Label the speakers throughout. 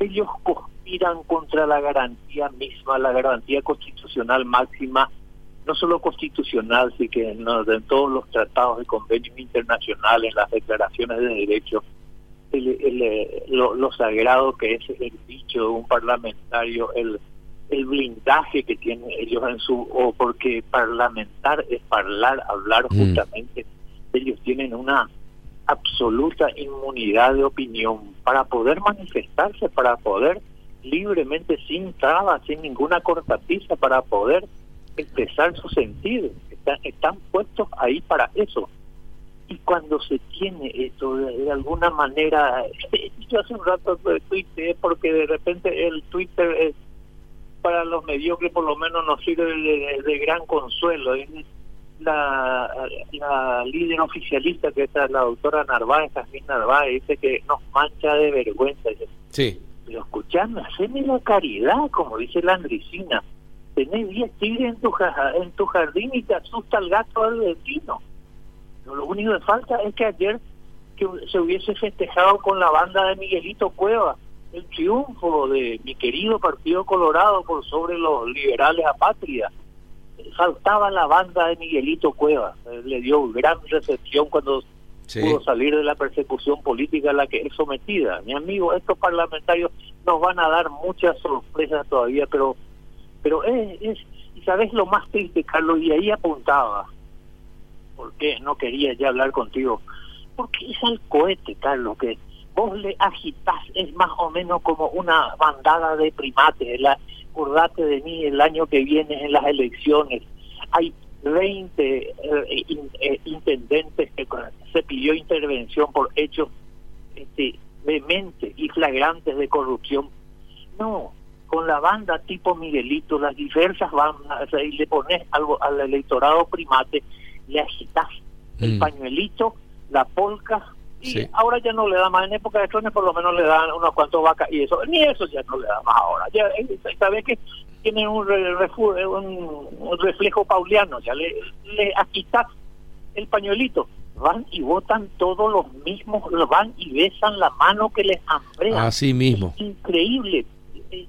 Speaker 1: ellos conspiran contra la garantía misma, la garantía constitucional máxima, no solo constitucional, sino que en, en todos los tratados y convenios internacionales, las declaraciones de derechos, lo, sagrado que es el dicho de un parlamentario, el, el blindaje que tienen ellos en su, o porque parlamentar es hablar, hablar mm. justamente, ellos tienen una absoluta inmunidad de opinión para poder manifestarse, para poder libremente, sin trabas, sin ninguna cortapisa, para poder expresar su sentido. Están, están puestos ahí para eso. Y cuando se tiene esto, de, alguna manera, yo hace un rato tuiteé porque de repente el Twitter es, para los mediocres por lo menos nos sirve de, gran consuelo la, la líder oficialista que es la doctora Narváez, Jasmine Narváez, dice que nos mancha de vergüenza.
Speaker 2: Sí.
Speaker 1: Pero escuchame, haceme la caridad, como dice la Andricina. Tenés 10 tigres en tu, en tu jardín y te asusta el gato del vecino. Lo único que falta es que ayer que se hubiese festejado con la banda de Miguelito Cueva el triunfo de mi querido Partido Colorado por sobre los liberales apátridas faltaba la banda de Miguelito Cueva, le dio gran recepción cuando pudo salir de la persecución política a la que es sometida. Mi amigo, estos parlamentarios nos van a dar muchas sorpresas todavía, pero pero es, es y sabes lo más triste, Carlos, y ahí apuntaba, porque no quería ya hablar contigo, porque es al cohete, Carlos, que vos le agitás, es más o menos como una bandada de primates, la acordate de mí el año que viene en las elecciones. Hay 20 eh, eh, intendentes que se pidió intervención por hechos este, vehementes y flagrantes de corrupción. No, con la banda tipo Miguelito, las diversas bandas, y le pones algo al electorado primate, le agitas el mm. pañuelito, la polca, y ahora ya no le da más. En época de Trones por lo menos le dan unos cuantos vacas y eso, ni eso ya no le da más ahora. Ya sabe que tienen un, un, reflejo pauliano, ya le, le quitas el pañuelito. Van y votan todos los mismos, van y besan la mano que les hambrea.
Speaker 2: Así mismo.
Speaker 1: increíble.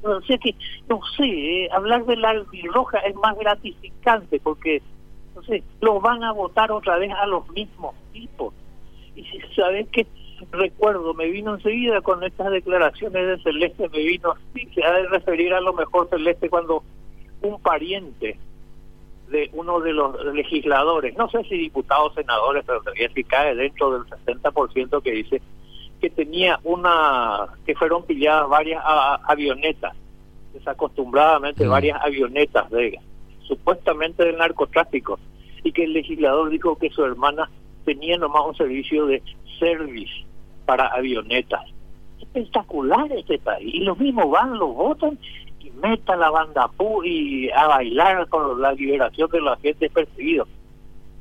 Speaker 1: No sé, que, no sé eh, hablar de la roja es más gratificante porque, no sé, los van a votar otra vez a los mismos tipos y sabes que recuerdo, me vino enseguida con estas declaraciones de Celeste, me vino, sí, se ha de referir a lo mejor Celeste cuando un pariente de uno de los legisladores, no sé si diputados, senadores, pero todavía si cae dentro del 60% que dice que tenía una, que fueron pilladas varias avionetas, desacostumbradamente mm. varias avionetas de supuestamente del narcotráfico, y que el legislador dijo que su hermana tenía nomás un servicio de service para avionetas. Espectacular este país. Y los mismos van, los votan y metan la banda pu y a bailar con la liberación de la gente perseguidos.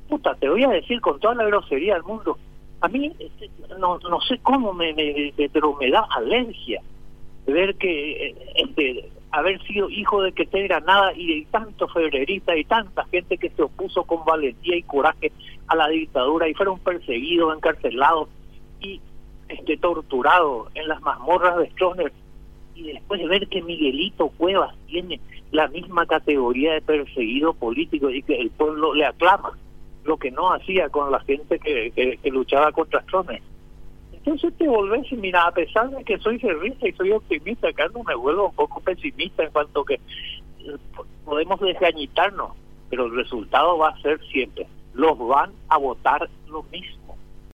Speaker 1: Puta, te voy a decir con toda la grosería del mundo. A mí este, no, no sé cómo me, me, pero me da alergia ver que este, haber sido hijo de que te Granada y de tantos febreristas y tanta gente que se opuso con valentía y coraje a la dictadura y fueron perseguidos, encarcelados y este torturados en las mazmorras de Stroner y después ver que Miguelito Cuevas tiene la misma categoría de perseguido político y que el pueblo le aclama, lo que no hacía con la gente que, que luchaba contra Stroner entonces te volvés mira, a pesar de que soy cerrista y soy optimista, acá no me vuelvo un poco pesimista en cuanto que eh, podemos desgañitarnos, pero el resultado va a ser siempre, los van a votar lo mismo.